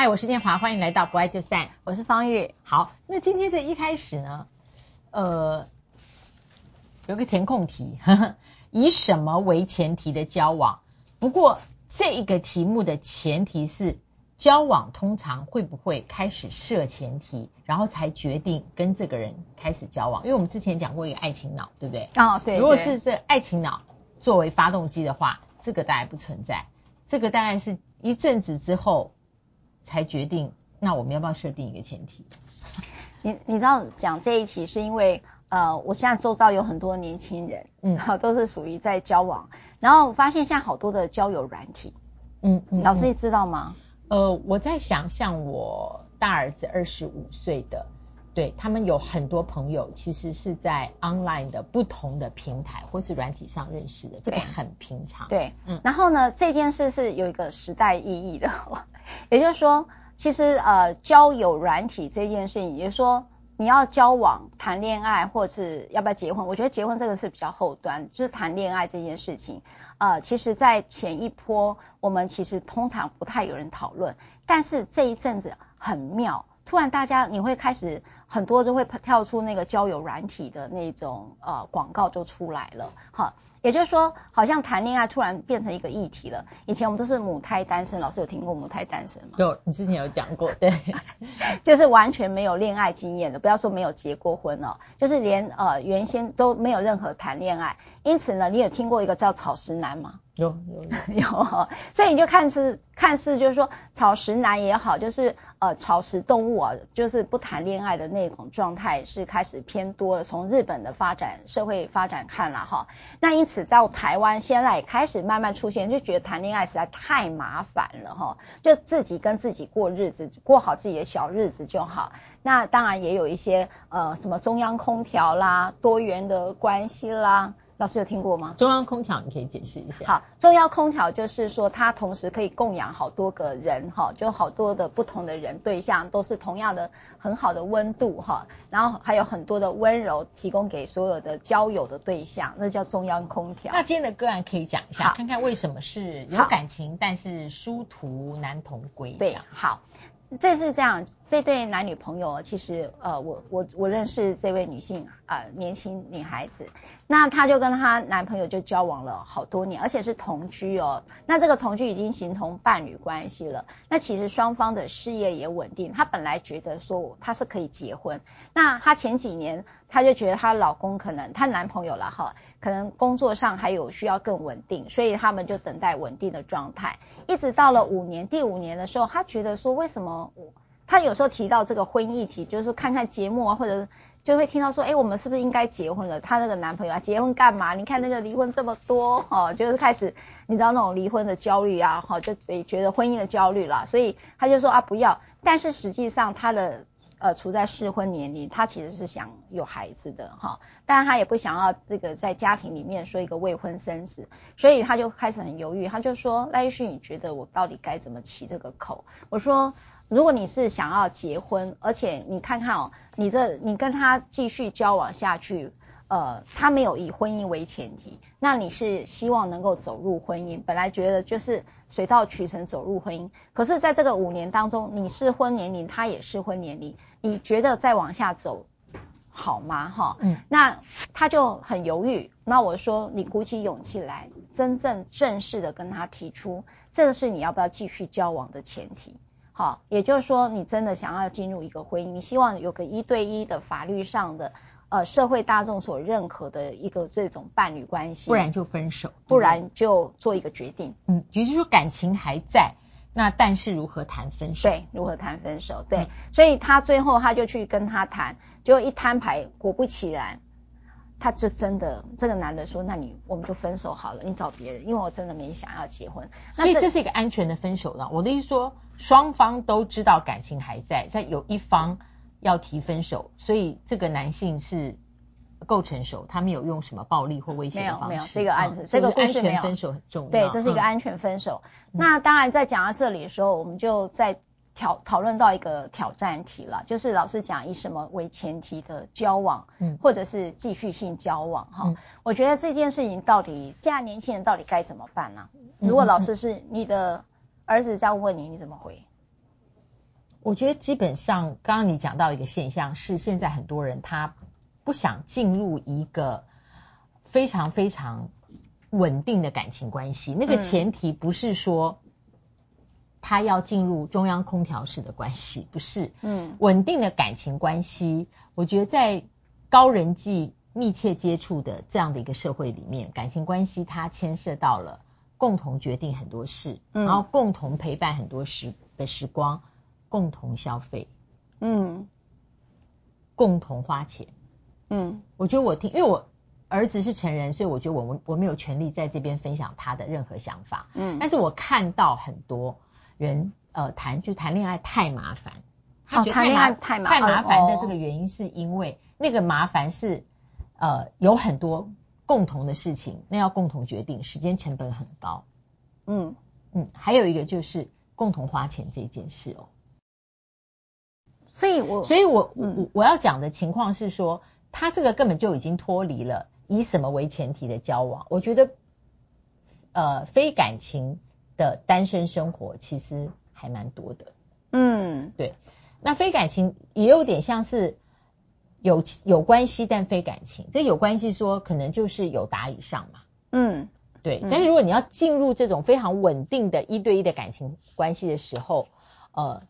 嗨，我是建华，欢迎来到不爱就散。我是方玉。好，那今天这一开始呢，呃，有个填空题呵呵，以什么为前提的交往？不过这一个题目的前提是，交往通常会不会开始设前提，然后才决定跟这个人开始交往？因为我们之前讲过一个爱情脑，对不对？哦，对。如果是这爱情脑作为发动机的话，这个大概不存在。这个大概是一阵子之后。才决定，那我们要不要设定一个前提？你你知道讲这一题是因为，呃，我现在周遭有很多年轻人，嗯，都是属于在交往，然后我发现现在好多的交友软体，嗯，嗯，老师你知道吗？呃，我在想，像我大儿子二十五岁的，对，他们有很多朋友，其实是在 online 的不同的平台或是软体上认识的，这个很平常。对，嗯，然后呢，这件事是有一个时代意义的。也就是说，其实呃，交友软体这件事情，也就是说，你要交往、谈恋爱，或者是要不要结婚？我觉得结婚这个是比较后端，就是谈恋爱这件事情，呃，其实，在前一波，我们其实通常不太有人讨论，但是这一阵子很妙，突然大家你会开始很多就会跳出那个交友软体的那种呃广告就出来了，哈。也就是说，好像谈恋爱突然变成一个议题了。以前我们都是母胎单身，老师有听过母胎单身吗？有，你之前有讲过，对，就是完全没有恋爱经验的，不要说没有结过婚哦，就是连呃原先都没有任何谈恋爱。因此呢，你有听过一个叫草食男吗？有有有，有，所以你就看似看似就是说草食男也好，就是呃草食动物啊，就是不谈恋爱的那种状态是开始偏多了。从日本的发展社会发展看了哈，那因此在台湾现在也开始慢慢出现，就觉得谈恋爱实在太麻烦了哈，就自己跟自己过日子，过好自己的小日子就好。那当然也有一些呃什么中央空调啦，多元的关系啦。老师有听过吗？中央空调，你可以解释一下。好，中央空调就是说，它同时可以供养好多个人，哈，就好多的不同的人对象，都是同样的很好的温度，哈，然后还有很多的温柔提供给所有的交友的对象，那叫中央空调。那今天的个案可以讲一下，看看为什么是有感情，但是殊途难同归。对，好。这是这样，这对男女朋友其实，呃，我我我认识这位女性啊，年轻女孩子，那她就跟她男朋友就交往了好多年，而且是同居哦。那这个同居已经形同伴侣关系了。那其实双方的事业也稳定，她本来觉得说她是可以结婚。那她前几年，她就觉得她老公可能她男朋友了哈。可能工作上还有需要更稳定，所以他们就等待稳定的状态。一直到了五年，第五年的时候，她觉得说，为什么我他有时候提到这个婚议题，就是看看节目啊，或者就会听到说，哎，我们是不是应该结婚了？她那个男朋友啊，结婚干嘛？你看那个离婚这么多，哈，就是开始你知道那种离婚的焦虑啊，哈，就觉得婚姻的焦虑啦。所以她就说啊，不要。但是实际上她的。呃，处在适婚年龄，他其实是想有孩子的哈，但他也不想要这个在家庭里面说一个未婚生子，所以他就开始很犹豫，他就说赖玉旭，你觉得我到底该怎么起这个口？我说，如果你是想要结婚，而且你看看哦，你这你跟他继续交往下去。呃，他没有以婚姻为前提，那你是希望能够走入婚姻？本来觉得就是水到渠成走入婚姻，可是在这个五年当中，你是婚年龄，他也适婚年龄，你觉得再往下走好吗？哈，嗯，那他就很犹豫。那我说，你鼓起勇气来，真正正式的跟他提出，这个是你要不要继续交往的前提。好，也就是说，你真的想要进入一个婚姻，你希望有个一对一的法律上的。呃，社会大众所认可的一个这种伴侣关系，不然就分手，不然就做一个决定。嗯，也就是说感情还在，那但是如何谈分手？对，如何谈分手？对，嗯、所以他最后他就去跟他谈，结果一摊牌，果不其然，他就真的这个男的说：“那你我们就分手好了，你找别人，因为我真的没想要结婚。”所以这是一个安全的分手了。我的意思说，双方都知道感情还在，在有一方。要提分手，所以这个男性是够成熟，他没有用什么暴力或威胁的方式。没有，没有这个案子，嗯、这个安全分手很重要。对，这是一个安全分手。嗯、那当然，在讲到这里的时候，我们就在讨讨论到一个挑战题了，就是老师讲以什么为前提的交往，嗯，或者是继续性交往哈。嗯、我觉得这件事情到底，现在年轻人到底该怎么办呢？如果老师是你的儿子这样问你，你怎么回？我觉得基本上，刚刚你讲到一个现象是，现在很多人他不想进入一个非常非常稳定的感情关系。那个前提不是说他要进入中央空调式的关系，不是。嗯，稳定的感情关系，我觉得在高人际密切接触的这样的一个社会里面，感情关系它牵涉到了共同决定很多事，然后共同陪伴很多时的时光。共同消费，嗯，共同花钱，嗯，我觉得我听，因为我儿子是成人，所以我觉得我我我没有权利在这边分享他的任何想法，嗯，但是我看到很多人呃谈就谈恋爱太麻烦，他觉得太麻太麻烦的这个原因是因为那个麻烦是呃有很多共同的事情，那要共同决定，时间成本很高，嗯。嗯，还有一个就是共同花钱这件事哦。所以我，所以我，我我要讲的情况是说，他这个根本就已经脱离了以什么为前提的交往。我觉得，呃，非感情的单身生活其实还蛮多的。嗯，对。那非感情也有点像是有有关系，但非感情。这有关系说可能就是有达以上嘛。嗯，对。但是如果你要进入这种非常稳定的一对一的感情关系的时候，呃。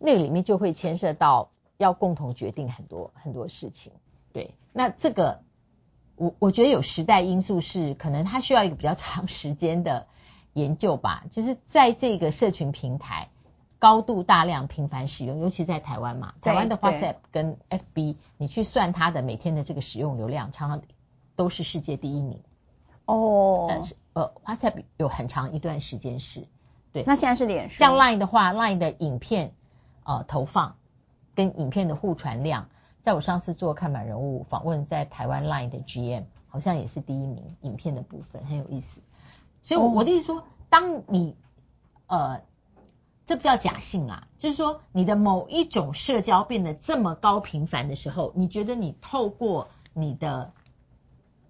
那个里面就会牵涉到要共同决定很多很多事情，对。那这个我我觉得有时代因素是可能它需要一个比较长时间的研究吧。就是在这个社群平台高度大量频繁使用，尤其在台湾嘛，台湾的 WhatsApp 跟 FB，你去算它的每天的这个使用流量，常常都是世界第一名。哦。但是呃，WhatsApp 有很长一段时间是，对。那现在是脸书。像 Line 的话，Line 的影片。呃，投放跟影片的互传量，在我上次做看板人物访问，在台湾 Line 的 GM 好像也是第一名，影片的部分很有意思。所以，我我的意思说，当你呃，这不叫假性啦，就是说你的某一种社交变得这么高频繁的时候，你觉得你透过你的。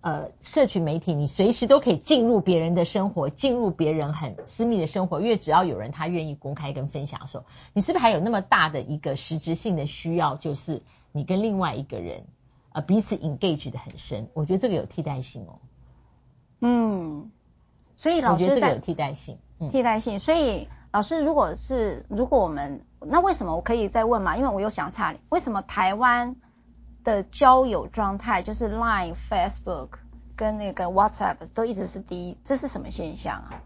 呃，社群媒体，你随时都可以进入别人的生活，进入别人很私密的生活，因为只要有人他愿意公开跟分享的时候，你是不是还有那么大的一个实质性的需要，就是你跟另外一个人呃彼此 engage 的很深？我觉得这个有替代性哦。嗯，所以老师我觉得这个有替代性，嗯、替代性。所以老师，如果是如果我们那为什么我可以再问嘛？因为我又想岔，为什么台湾？的交友状态就是 Line、Facebook 跟那个 WhatsApp 都一直是第一，这是什么现象啊？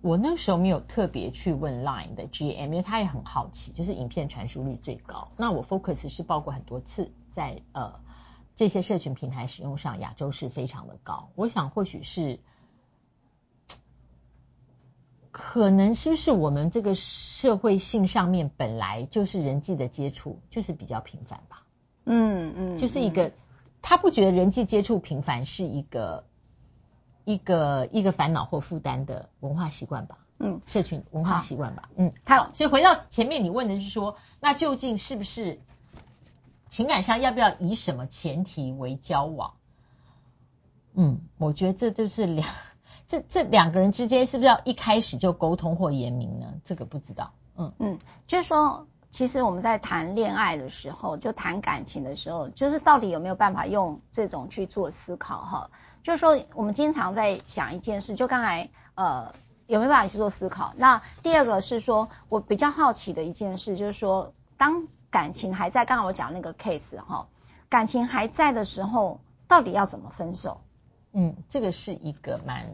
我那时候没有特别去问 Line 的 GM，因为他也很好奇，就是影片传输率最高。那我 Focus 是报过很多次，在呃这些社群平台使用上，亚洲是非常的高。我想或许是。可能是不是我们这个社会性上面本来就是人际的接触就是比较频繁吧？嗯嗯，就是一个他不觉得人际接触频繁是一个一个一个烦恼或负担的文化习惯吧？嗯，社群文化习惯吧？嗯，好。所以回到前面你问的是说，那究竟是不是情感上要不要以什么前提为交往？嗯，我觉得这就是两。这这两个人之间是不是要一开始就沟通或言明呢？这个不知道。嗯嗯，就是说，其实我们在谈恋爱的时候，就谈感情的时候，就是到底有没有办法用这种去做思考哈？就是说，我们经常在想一件事，就刚才呃有没有办法去做思考？那第二个是说，我比较好奇的一件事，就是说，当感情还在，刚刚我讲那个 case 哈，感情还在的时候，到底要怎么分手？嗯，这个是一个蛮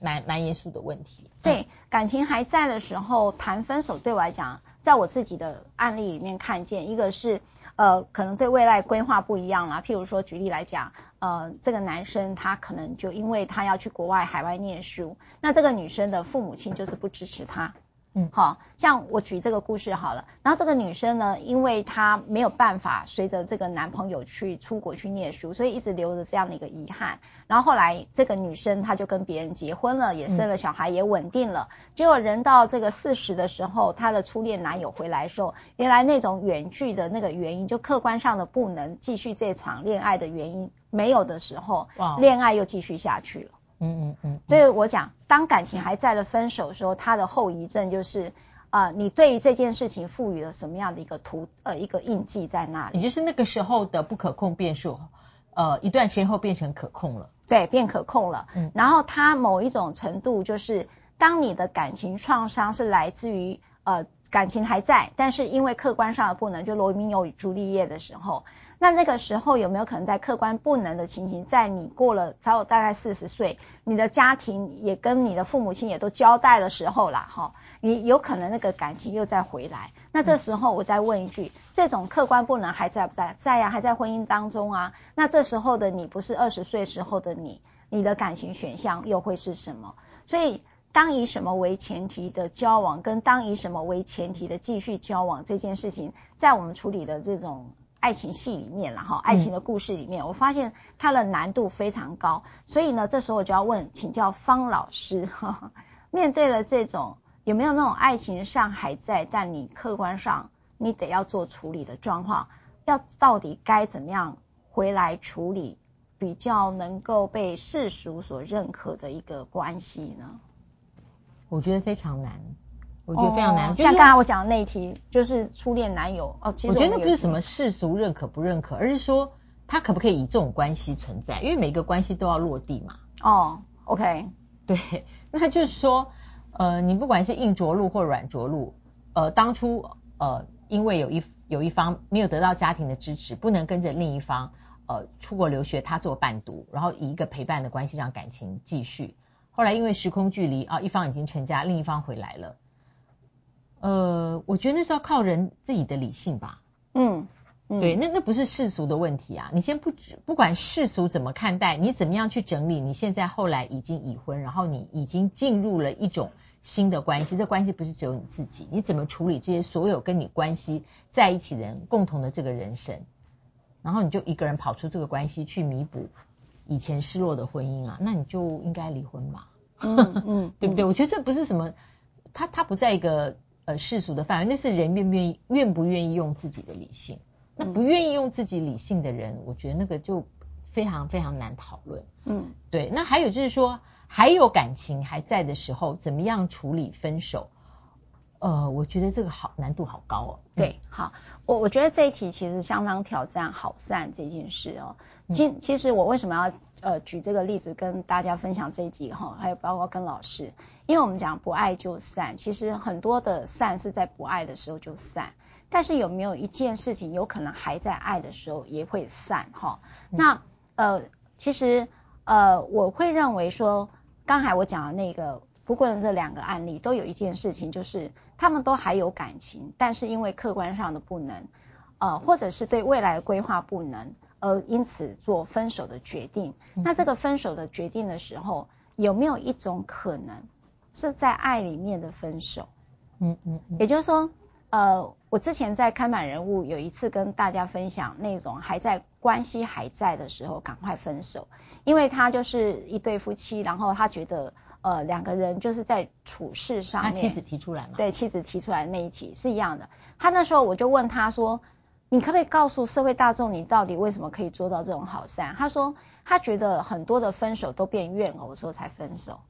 蛮蛮严肃的问题。对，感情还在的时候谈分手，对我来讲，在我自己的案例里面看见，一个是呃，可能对未来规划不一样啦。譬如说，举例来讲，呃，这个男生他可能就因为他要去国外海外念书，那这个女生的父母亲就是不支持他。嗯，好，像我举这个故事好了。然后这个女生呢，因为她没有办法随着这个男朋友去出国去念书，所以一直留着这样的一个遗憾。然后后来这个女生她就跟别人结婚了，也生了小孩，也稳定了。结果人到这个四十的时候，她的初恋男友回来时候，原来那种远距的那个原因，就客观上的不能继续这场恋爱的原因没有的时候，哇，恋爱又继续下去了。嗯嗯嗯，所以我讲，当感情还在的分手的时候，它的后遗症就是，啊、呃，你对于这件事情赋予了什么样的一个图呃一个印记在那里？也就是那个时候的不可控变数，呃，一段时间后变成可控了。对，变可控了。嗯，然后它某一种程度就是，当你的感情创伤是来自于呃感情还在，但是因为客观上的不能，就罗密欧与朱丽叶的时候。那那个时候有没有可能在客观不能的情形，在你过了才有大概四十岁，你的家庭也跟你的父母亲也都交代的时候啦，哈，你有可能那个感情又再回来。那这时候我再问一句，这种客观不能还在不在？在呀，还在婚姻当中啊。那这时候的你不是二十岁时候的你，你的感情选项又会是什么？所以当以什么为前提的交往，跟当以什么为前提的继续交往这件事情，在我们处理的这种。爱情戏里面了哈，爱情的故事里面，嗯，我发现它的难度非常高，所以呢，这时候我就要问，请教方老师，呵呵，面对了这种有没有那种爱情上还在，但你客观上你得要做处理的状况，要到底该怎么样回来处理，比较能够被世俗所认可的一个关系呢？我觉得非常难。我觉得非常难，哦、像刚才我讲的那一题，就是初恋男友哦。其实我，我觉得那不是什么世俗认可不认可，而是说他可不可以以这种关系存在？因为每个关系都要落地嘛。哦，OK，对，那就是说，呃，你不管是硬着陆或软着陆，呃，当初呃，因为有一有一方没有得到家庭的支持，不能跟着另一方呃出国留学，他做伴读，然后以一个陪伴的关系让感情继续。后来因为时空距离啊，一方已经成家，另一方回来了。呃，我觉得那是要靠人自己的理性吧。嗯，嗯对，那那不是世俗的问题啊。你先不不管世俗怎么看待，你怎么样去整理？你现在后来已经已婚，然后你已经进入了一种新的关系，这关系不是只有你自己，你怎么处理这些所有跟你关系在一起的人共同的这个人生？然后你就一个人跑出这个关系去弥补以前失落的婚姻啊？那你就应该离婚嘛。嗯 嗯，对不对？我觉得这不是什么，他他不在一个。呃，世俗的范围，那是人愿不愿意、愿不愿意用自己的理性。那不愿意用自己理性的人，我觉得那个就非常非常难讨论。嗯，对。那还有就是说，还有感情还在的时候，怎么样处理分手？呃，我觉得这个好难度好高哦。对，好，我我觉得这一题其实相当挑战好散这件事哦。其其实我为什么要呃举这个例子跟大家分享这一集哈，还有包括跟老师。因为我们讲不爱就散，其实很多的散是在不爱的时候就散，但是有没有一件事情有可能还在爱的时候也会散哈？那呃，其实呃，我会认为说，刚才我讲的那个不过的这两个案例都有一件事情，就是他们都还有感情，但是因为客观上的不能，呃，或者是对未来的规划不能，而因此做分手的决定。那这个分手的决定的时候，有没有一种可能？是在爱里面的分手，嗯嗯，嗯，也就是说，呃，我之前在看满人物有一次跟大家分享那种还在关系还在的时候赶快分手，因为他就是一对夫妻，然后他觉得呃两个人就是在处事上面，他妻子提出来嘛，对，妻子提出来的那一题是一样的。他那时候我就问他说，你可不可以告诉社会大众，你到底为什么可以做到这种好善？他说他觉得很多的分手都变怨偶的时候才分手。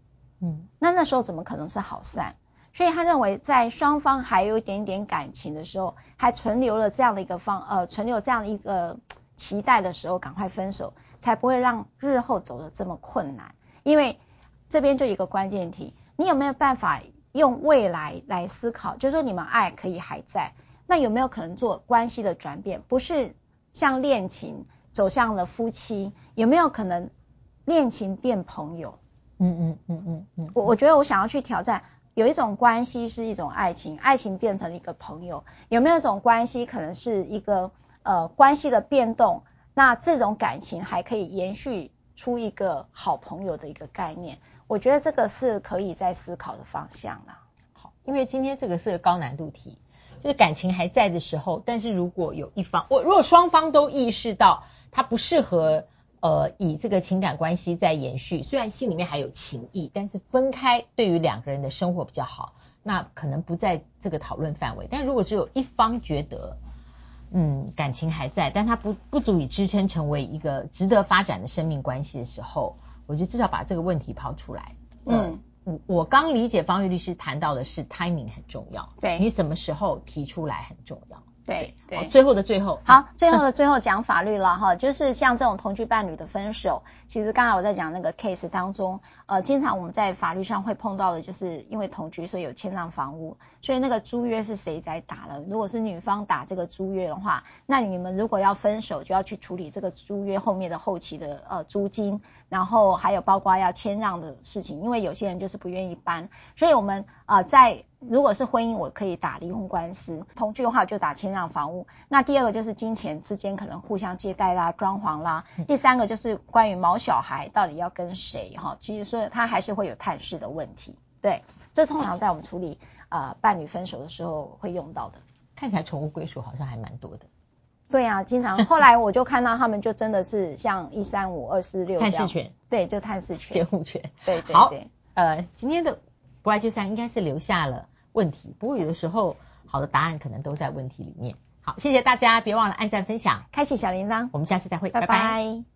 嗯，那那时候怎么可能是好善？所以他认为在双方还有一点点感情的时候，还存留了这样的一个方呃，存留这样的一个期待的时候，赶快分手，才不会让日后走得这么困难。因为这边就一个关键题，你有没有办法用未来来思考？就是说你们爱可以还在，那有没有可能做关系的转变？不是像恋情走向了夫妻，有没有可能恋情变朋友？嗯嗯嗯嗯嗯，我我觉得我想要去挑战，有一种关系是一种爱情，爱情变成了一个朋友，有没有一种关系可能是一个呃关系的变动？那这种感情还可以延续出一个好朋友的一个概念？我觉得这个是可以在思考的方向了。好，因为今天这个是个高难度题，就是感情还在的时候，但是如果有一方，我如果双方都意识到他不适合。呃，以这个情感关系在延续，虽然心里面还有情谊，但是分开对于两个人的生活比较好，那可能不在这个讨论范围。但如果只有一方觉得，嗯，感情还在，但他不不足以支撑成为一个值得发展的生命关系的时候，我觉得至少把这个问题抛出来，呃、嗯，我我刚理解方玉律师谈到的是 timing 很重要，对，你什么时候提出来很重要。对对，最后的最后，好，最后的最后讲法律了哈，就是像这种同居伴侣的分手，其实刚才我在讲那个 case 当中，呃，经常我们在法律上会碰到的，就是因为同居所以有签让房屋，所以那个租约是谁在打了？如果是女方打这个租约的话，那你们如果要分手，就要去处理这个租约后面的后期的呃租金，然后还有包括要签让的事情，因为有些人就是不愿意搬，所以我们啊、呃、在。如果是婚姻，我可以打离婚官司；同居的话，就打谦让房屋。那第二个就是金钱之间可能互相借贷啦、装潢啦。第三个就是关于毛小孩到底要跟谁哈，其实说他还是会有探视的问题。对，这通常在我们处理啊、呃、伴侣分手的时候会用到的。看起来宠物归属好像还蛮多的。对啊，经常 后来我就看到他们就真的是像一三五二四六探视权，对，就探视权、监护权。对对对。好，呃，今天的不二就三应该是留下了。问题，不过有的时候好的答案可能都在问题里面。好，谢谢大家，别忘了按赞、分享、开启小铃铛，我们下次再会，拜拜。拜拜。